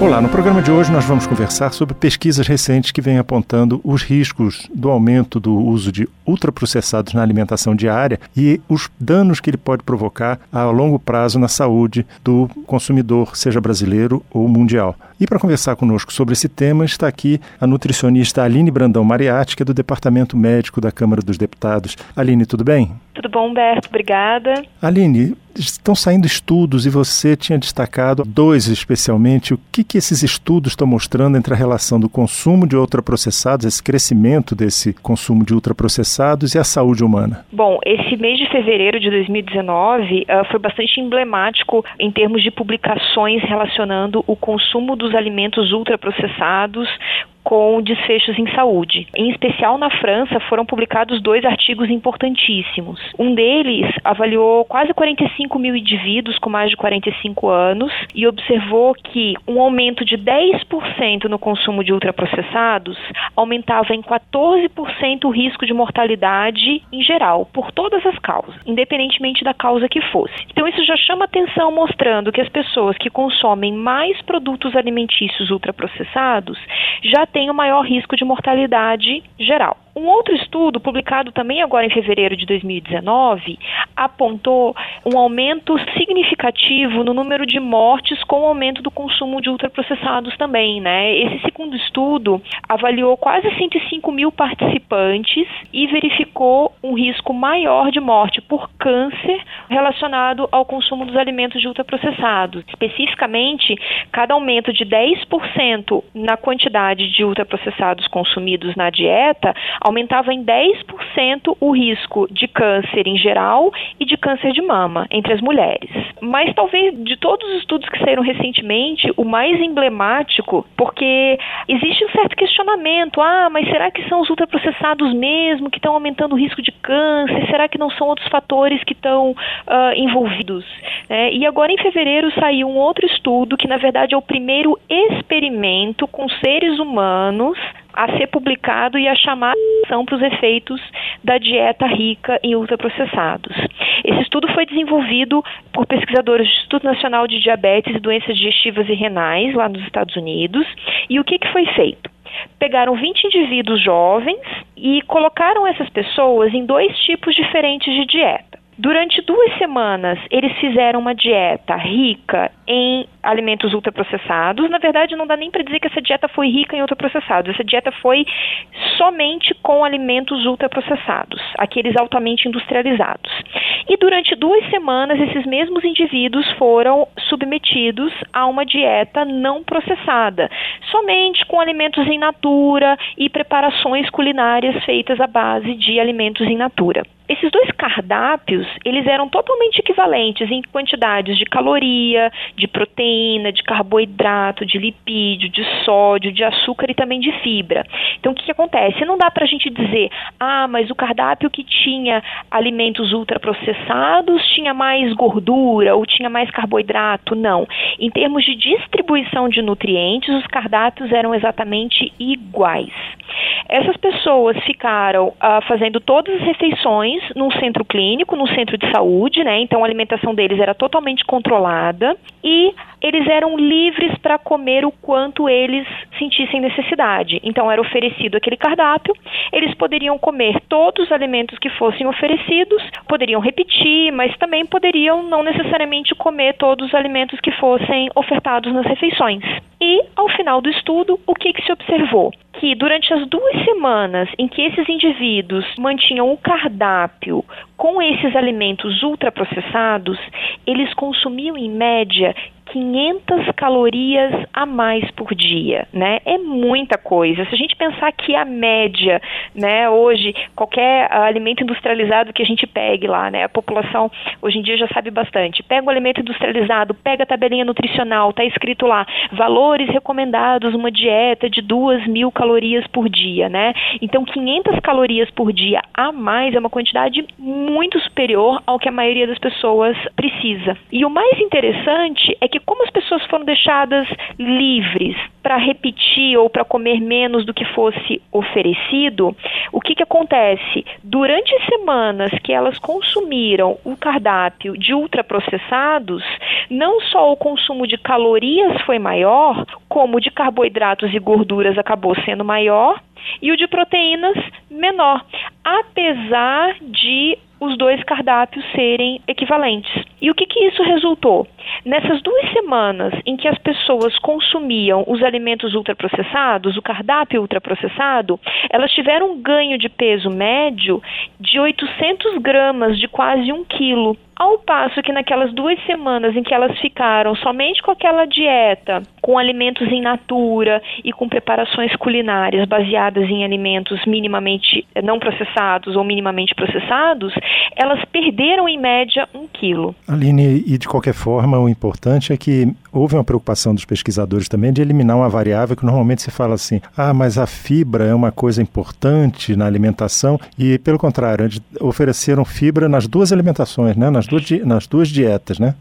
Olá, no programa de hoje nós vamos conversar sobre pesquisas recentes que vêm apontando os riscos do aumento do uso de ultraprocessados na alimentação diária e os danos que ele pode provocar a longo prazo na saúde do consumidor, seja brasileiro ou mundial. E para conversar conosco sobre esse tema está aqui a nutricionista Aline Brandão Mariatti, que é do Departamento Médico da Câmara dos Deputados. Aline, tudo bem? Tudo bom, Humberto? Obrigada. Aline, estão saindo estudos e você tinha destacado dois especialmente. O que, que esses estudos estão mostrando entre a relação do consumo de ultraprocessados, esse crescimento desse consumo de ultraprocessados e a saúde humana? Bom, esse mês de fevereiro de 2019 uh, ah, foi bastante emblemático em termos de publicações relacionando o consumo dos alimentos ultraprocessados com desfechos em saúde. Em especial na França, foram publicados dois artigos importantíssimos. Um deles avaliou quase 45 mil indivíduos com mais de 45 anos e observou que um aumento de 10% no consumo de ultraprocessados aumentava em 14% o risco de mortalidade em geral, por todas as causas, independentemente da causa que fosse. Então, isso já chama atenção, mostrando que as pessoas que consomem mais produtos alimentícios ultraprocessados já têm o maior risco de mortalidade geral. Um outro estudo, publicado também agora em fevereiro de 2019, apontou um aumento significativo no número de mortes com o aumento do consumo de ultraprocessados também. Né? Esse segundo estudo avaliou quase 105 mil participantes e verificou um risco maior de morte por câncer relacionado ao consumo dos alimentos de ultraprocessados. Especificamente, cada aumento de 10% na quantidade de ultraprocessados consumidos na dieta aumentava em 10% o risco de câncer em geral e de câncer de mama entre as mulheres. Mas talvez de todos os estudos que saíram recentemente, o mais emblemático, porque existe um certo questionamento: ah, mas será que são os ultraprocessados mesmo que estão aumentando o risco de câncer? Será que não são outros fatores que estão uh, envolvidos? É, e agora em fevereiro saiu um outro estudo que, na verdade, é o primeiro experimento com seres humanos a ser publicado e a chamar atenção para os efeitos da dieta rica em ultraprocessados. Esse estudo foi desenvolvido por pesquisadores do Instituto Nacional de Diabetes e Doenças Digestivas e Renais, lá nos Estados Unidos. E o que, que foi feito? pegaram 20 indivíduos jovens e colocaram essas pessoas em dois tipos diferentes de dieta. Durante duas semanas, eles fizeram uma dieta rica em alimentos ultraprocessados. Na verdade, não dá nem para dizer que essa dieta foi rica em ultraprocessados. Essa dieta foi somente com alimentos ultraprocessados, aqueles altamente industrializados. E durante duas semanas, esses mesmos indivíduos foram submetidos a uma dieta não processada, somente com alimentos em natura e preparações culinárias feitas à base de alimentos em natura. Esses dois cardápios, eles eram totalmente equivalentes em quantidades de caloria, de proteína, de carboidrato, de lipídio, de sódio, de açúcar e também de fibra. Então, o que, que acontece? Não dá para a gente dizer, ah, mas o cardápio que tinha alimentos ultraprocessados tinha mais gordura ou tinha mais carboidrato. Não. Em termos de distribuição de nutrientes, os cardápios eram exatamente iguais. Essas pessoas ficaram ah, fazendo todas as refeições num centro clínico, num centro de saúde, né? Então a alimentação deles era totalmente controlada e eles eram livres para comer o quanto eles sentissem necessidade. Então era oferecido aquele cardápio, eles poderiam comer todos os alimentos que fossem oferecidos, poderiam repetir, mas também poderiam não necessariamente comer todos os alimentos que fossem ofertados nas refeições. E, ao final do estudo, o que, que se observou? Que durante as duas semanas em que esses indivíduos mantinham o cardápio com esses alimentos ultraprocessados, eles consumiam em média 500 calorias a mais por dia, né? É muita coisa. Se a gente pensar que a média, né, hoje, qualquer alimento industrializado que a gente pegue lá, né, a população hoje em dia já sabe bastante. Pega o alimento industrializado, pega a tabelinha nutricional, tá escrito lá, valores recomendados, uma dieta de 2 mil calorias por dia, né? Então, 500 calorias por dia a mais é uma quantidade muito superior ao que a maioria das pessoas precisa. E o mais interessante é que como as pessoas foram deixadas livres para repetir ou para comer menos do que fosse oferecido, o que, que acontece? Durante semanas que elas consumiram o cardápio de ultraprocessados, não só o consumo de calorias foi maior, como de carboidratos e gorduras acabou sendo maior e o de proteínas menor, apesar de os dois cardápios serem equivalentes. E o que, que isso resultou? Nessas duas semanas em que as pessoas consumiam os alimentos ultraprocessados, o cardápio ultraprocessado, elas tiveram um ganho de peso médio de 800 gramas, de quase um quilo. Ao passo que naquelas duas semanas em que elas ficaram somente com aquela dieta, com alimentos em natura e com preparações culinárias baseadas em alimentos minimamente eh, não processados ou minimamente processados, elas perderam em média um quilo. Aline, e de qualquer forma, o importante é que houve uma preocupação dos pesquisadores também de eliminar uma variável que normalmente se fala assim: ah, mas a fibra é uma coisa importante na alimentação, e pelo contrário, ofereceram fibra nas duas alimentações, né? nas duas, nas duas dietas, né?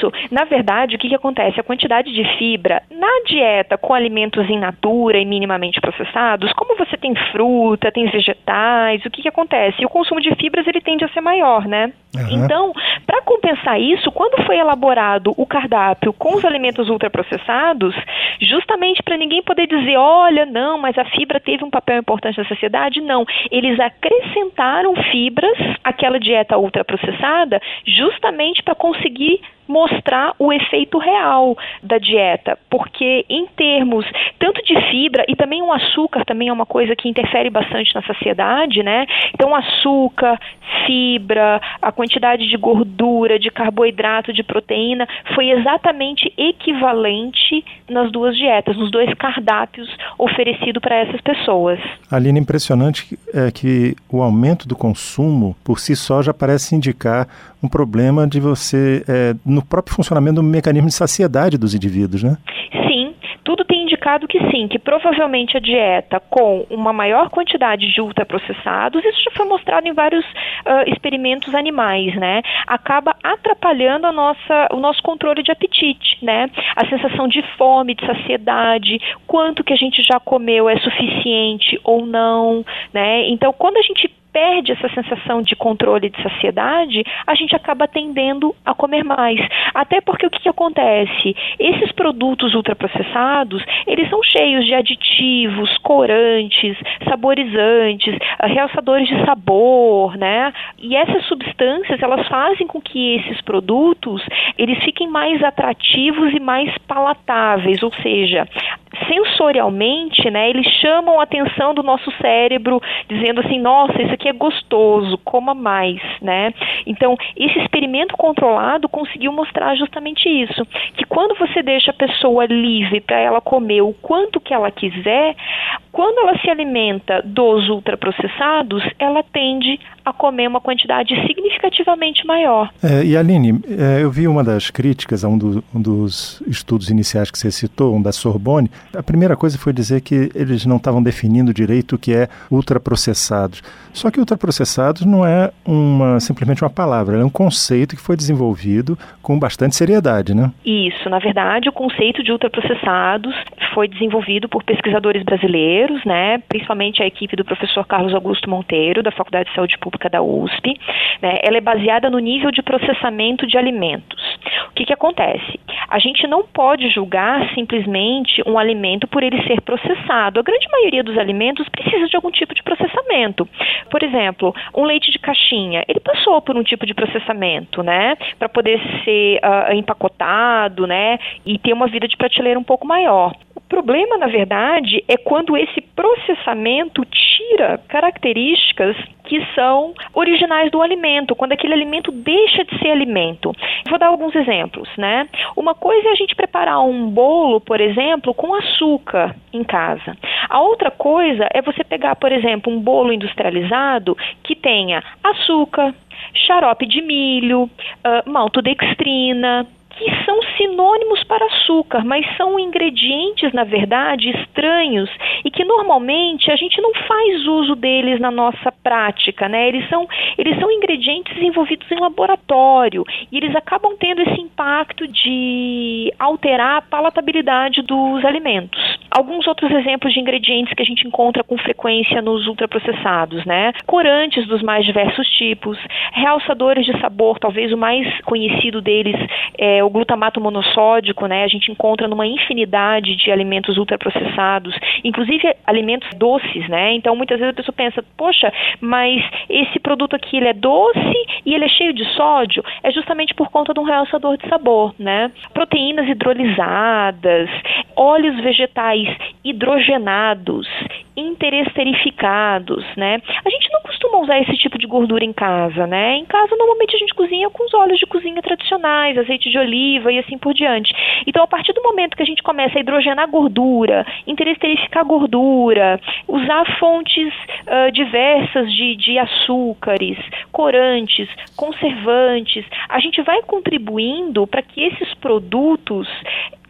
Isso. Na verdade, o que, que acontece? A quantidade de fibra na dieta com alimentos in natura e minimamente processados, como você tem fruta, tem vegetais, o que, que acontece? O consumo de fibras ele tende a ser maior, né? Uhum. Então, para compensar isso, quando foi elaborado o cardápio com os alimentos ultraprocessados, justamente para ninguém poder dizer, olha, não, mas a fibra teve um papel importante na sociedade, não. Eles acrescentaram fibras àquela dieta ultraprocessada justamente para conseguir mostrar o efeito real da dieta, porque em termos tanto de fibra e também o açúcar também é uma coisa que interfere bastante na saciedade, né? Então açúcar, fibra, a quantidade de gordura, de carboidrato, de proteína foi exatamente equivalente nas duas dietas, nos dois cardápios oferecidos para essas pessoas. Aline, impressionante é que o aumento do consumo por si só já parece indicar um problema de você é, no próprio funcionamento do mecanismo de saciedade dos indivíduos, né? Sim, tudo tem indicado que sim, que provavelmente a dieta com uma maior quantidade de ultraprocessados, isso já foi mostrado em vários uh, experimentos animais, né? Acaba atrapalhando a nossa, o nosso controle de apetite, né? A sensação de fome, de saciedade, quanto que a gente já comeu é suficiente ou não, né? Então, quando a gente perde essa sensação de controle de saciedade, a gente acaba tendendo a comer mais. Até porque o que, que acontece? Esses produtos ultraprocessados, eles são cheios de aditivos, corantes, saborizantes, ah, realçadores de sabor, né? E essas substâncias, elas fazem com que esses produtos, eles fiquem mais atrativos e mais palatáveis, ou seja, sensorialmente, né, eles chamam a atenção do nosso cérebro, dizendo assim, nossa, isso aqui é gostoso, coma mais, né? Então, esse experimento controlado conseguiu mostrar justamente isso, que quando você deixa a pessoa livre para ela comer o quanto que ela quiser, quando ela se alimenta dos ultraprocessados, ela tende a comer uma quantidade maior. É, e Aline, é, eu vi uma das críticas a um, do, um, dos estudos iniciais que você citou, um da Sorbonne. A primeira coisa foi dizer que eles não estavam definindo direito o que é ultraprocessados. Só que ultraprocessados não é uma, simplesmente uma palavra, é um conceito que foi desenvolvido com bastante seriedade, né? Isso, na verdade, o conceito de ultraprocessados foi desenvolvido por pesquisadores brasileiros, né, principalmente a equipe do professor Carlos Augusto Monteiro, da Faculdade de Saúde Pública da USP. Né, ela é baseada no nível de processamento de alimentos. O que, que acontece? A gente não pode julgar simplesmente um alimento por ele ser processado. A grande maioria dos alimentos precisa de algum tipo de processamento. Por exemplo, um leite de caixinha, ele passou por um tipo de processamento, né, para poder ser uh, empacotado, né, e ter uma vida de prateleira um pouco maior. O problema, na verdade, é quando esse processamento tira características que são originais do alimento, quando aquele alimento deixa de ser alimento. Vou dar alguns exemplos, né? Uma coisa é a gente preparar um bolo, por exemplo, com açúcar em casa. A outra coisa é você pegar, por exemplo, um bolo industrializado que tenha açúcar, xarope de milho, uh, maltodextrina, que são sinônimos para açúcar, mas são ingredientes, na verdade, estranhos e que normalmente a gente não faz uso deles na nossa prática, né? Eles são, eles são ingredientes desenvolvidos em laboratório e eles acabam tendo esse impacto de alterar a palatabilidade dos alimentos. Alguns outros exemplos de ingredientes que a gente encontra com frequência nos ultraprocessados, né? Corantes dos mais diversos tipos, realçadores de sabor, talvez o mais conhecido deles é o glutamato monossódico, né? A gente encontra numa infinidade de alimentos ultraprocessados, inclusive alimentos doces, né? Então muitas vezes a pessoa pensa, poxa, mas esse produto aqui ele é doce e ele é cheio de sódio, é justamente por conta de um realçador de sabor, né? Proteínas hidrolisadas, óleos vegetais hidrogenados, interesterificados, né? A gente não usar esse tipo de gordura em casa, né? Em casa normalmente a gente cozinha com os óleos de cozinha tradicionais, azeite de oliva e assim por diante. Então a partir do momento que a gente começa a hidrogenar gordura, interesterificar gordura, usar fontes uh, diversas de, de açúcares, corantes, conservantes, a gente vai contribuindo para que esses produtos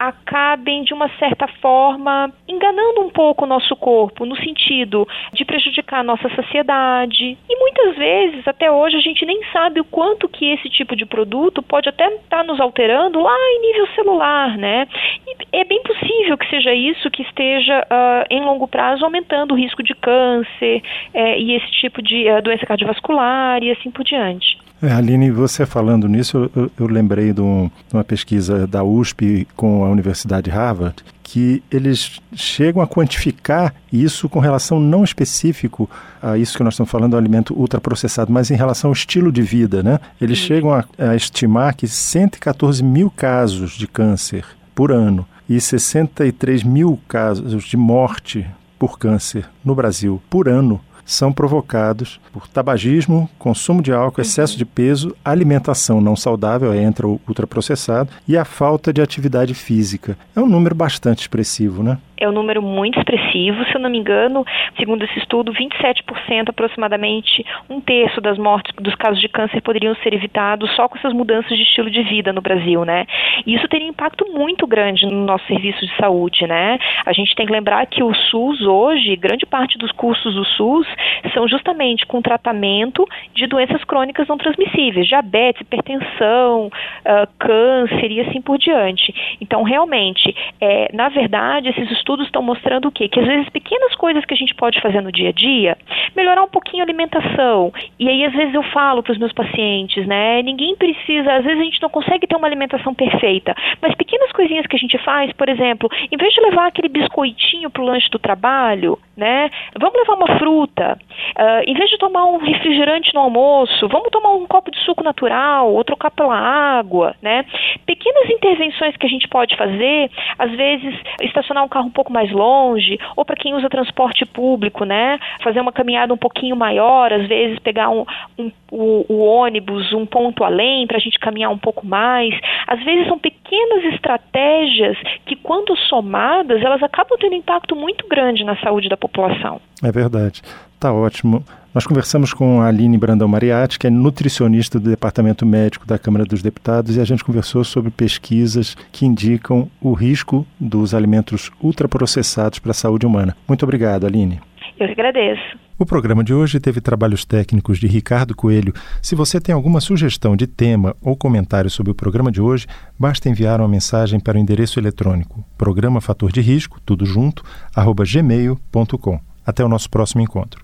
acabem de uma certa forma enganando um pouco o nosso corpo, no sentido de prejudicar a nossa saciedade. E muitas vezes, até hoje, a gente nem sabe o quanto que esse tipo de produto pode até estar tá nos alterando lá em nível celular, né? E é bem possível que seja isso que esteja uh, em longo prazo aumentando o risco de câncer é, e esse tipo de uh, doença cardiovascular e assim por diante. É, Aline, você falando nisso, eu, eu lembrei de, um, de, uma pesquisa da USP com a Universidade Harvard, que eles chegam a quantificar isso com relação não específico a isso que nós estamos falando, do alimento ultraprocessado, mas em relação ao estilo de vida, né? Eles Sim. chegam a, a estimar que 114 mil casos de câncer por ano e 63 mil casos de morte por câncer no Brasil por ano são provocados por tabagismo, consumo de álcool, excesso de peso, alimentação não saudável, entra o ultraprocessado, e a falta de atividade física. É um número bastante expressivo, né? É um número muito expressivo. Se eu não me engano, segundo esse estudo, 27% aproximadamente, um terço das mortes dos casos de câncer poderiam ser evitados só com essas mudanças de estilo de vida no Brasil, né? E isso teria impacto muito grande no nosso serviço de saúde, né? A gente tem que lembrar que o SUS hoje, grande parte dos custos do SUS são justamente com tratamento de doenças crônicas não transmissíveis, diabetes, hipertensão, uh, câncer e assim por diante. Então, realmente, é, na verdade, esses estudos estudos estão mostrando o quê? Que às vezes pequenas coisas que a gente pode fazer no dia a dia, melhorar um pouquinho a alimentação. E aí às vezes eu falo para os meus pacientes, né? Ninguém precisa, às vezes a gente não consegue ter uma alimentação perfeita, mas pequenas coisinhas que a gente faz, por exemplo, em vez de levar aquele biscoitinho para o lanche do trabalho, né? Vamos levar uma fruta. Uh, em vez de tomar um refrigerante no almoço, vamos tomar um copo de suco natural ou trocar pela água, né? Pequenas intervenções que a gente pode fazer, às vezes estacionar um carro um pouco mais longe, ou para quem usa transporte público, né? Fazer uma caminhada um pouquinho maior, às vezes pegar um, um o, o ônibus um ponto além para a gente caminhar um pouco mais. Às vezes são pequenas estratégias que, quando somadas, elas acabam tendo impacto muito grande na saúde da população. É verdade. Tá ótimo. Nós conversamos com a Aline Brandão Mariatti, que é nutricionista do Departamento Médico da Câmara dos Deputados, e a gente conversou sobre pesquisas que indicam o risco dos alimentos ultraprocessados para a saúde humana. Muito obrigado, Aline. Eu que agradeço. O programa de hoje teve trabalhos técnicos de Ricardo Coelho. Se você tem alguma sugestão de tema ou comentário sobre o programa de hoje, basta enviar uma mensagem para o endereço eletrônico programa fator de risco, tudo junto, arroba gmail.com. Até o nosso próximo encontro.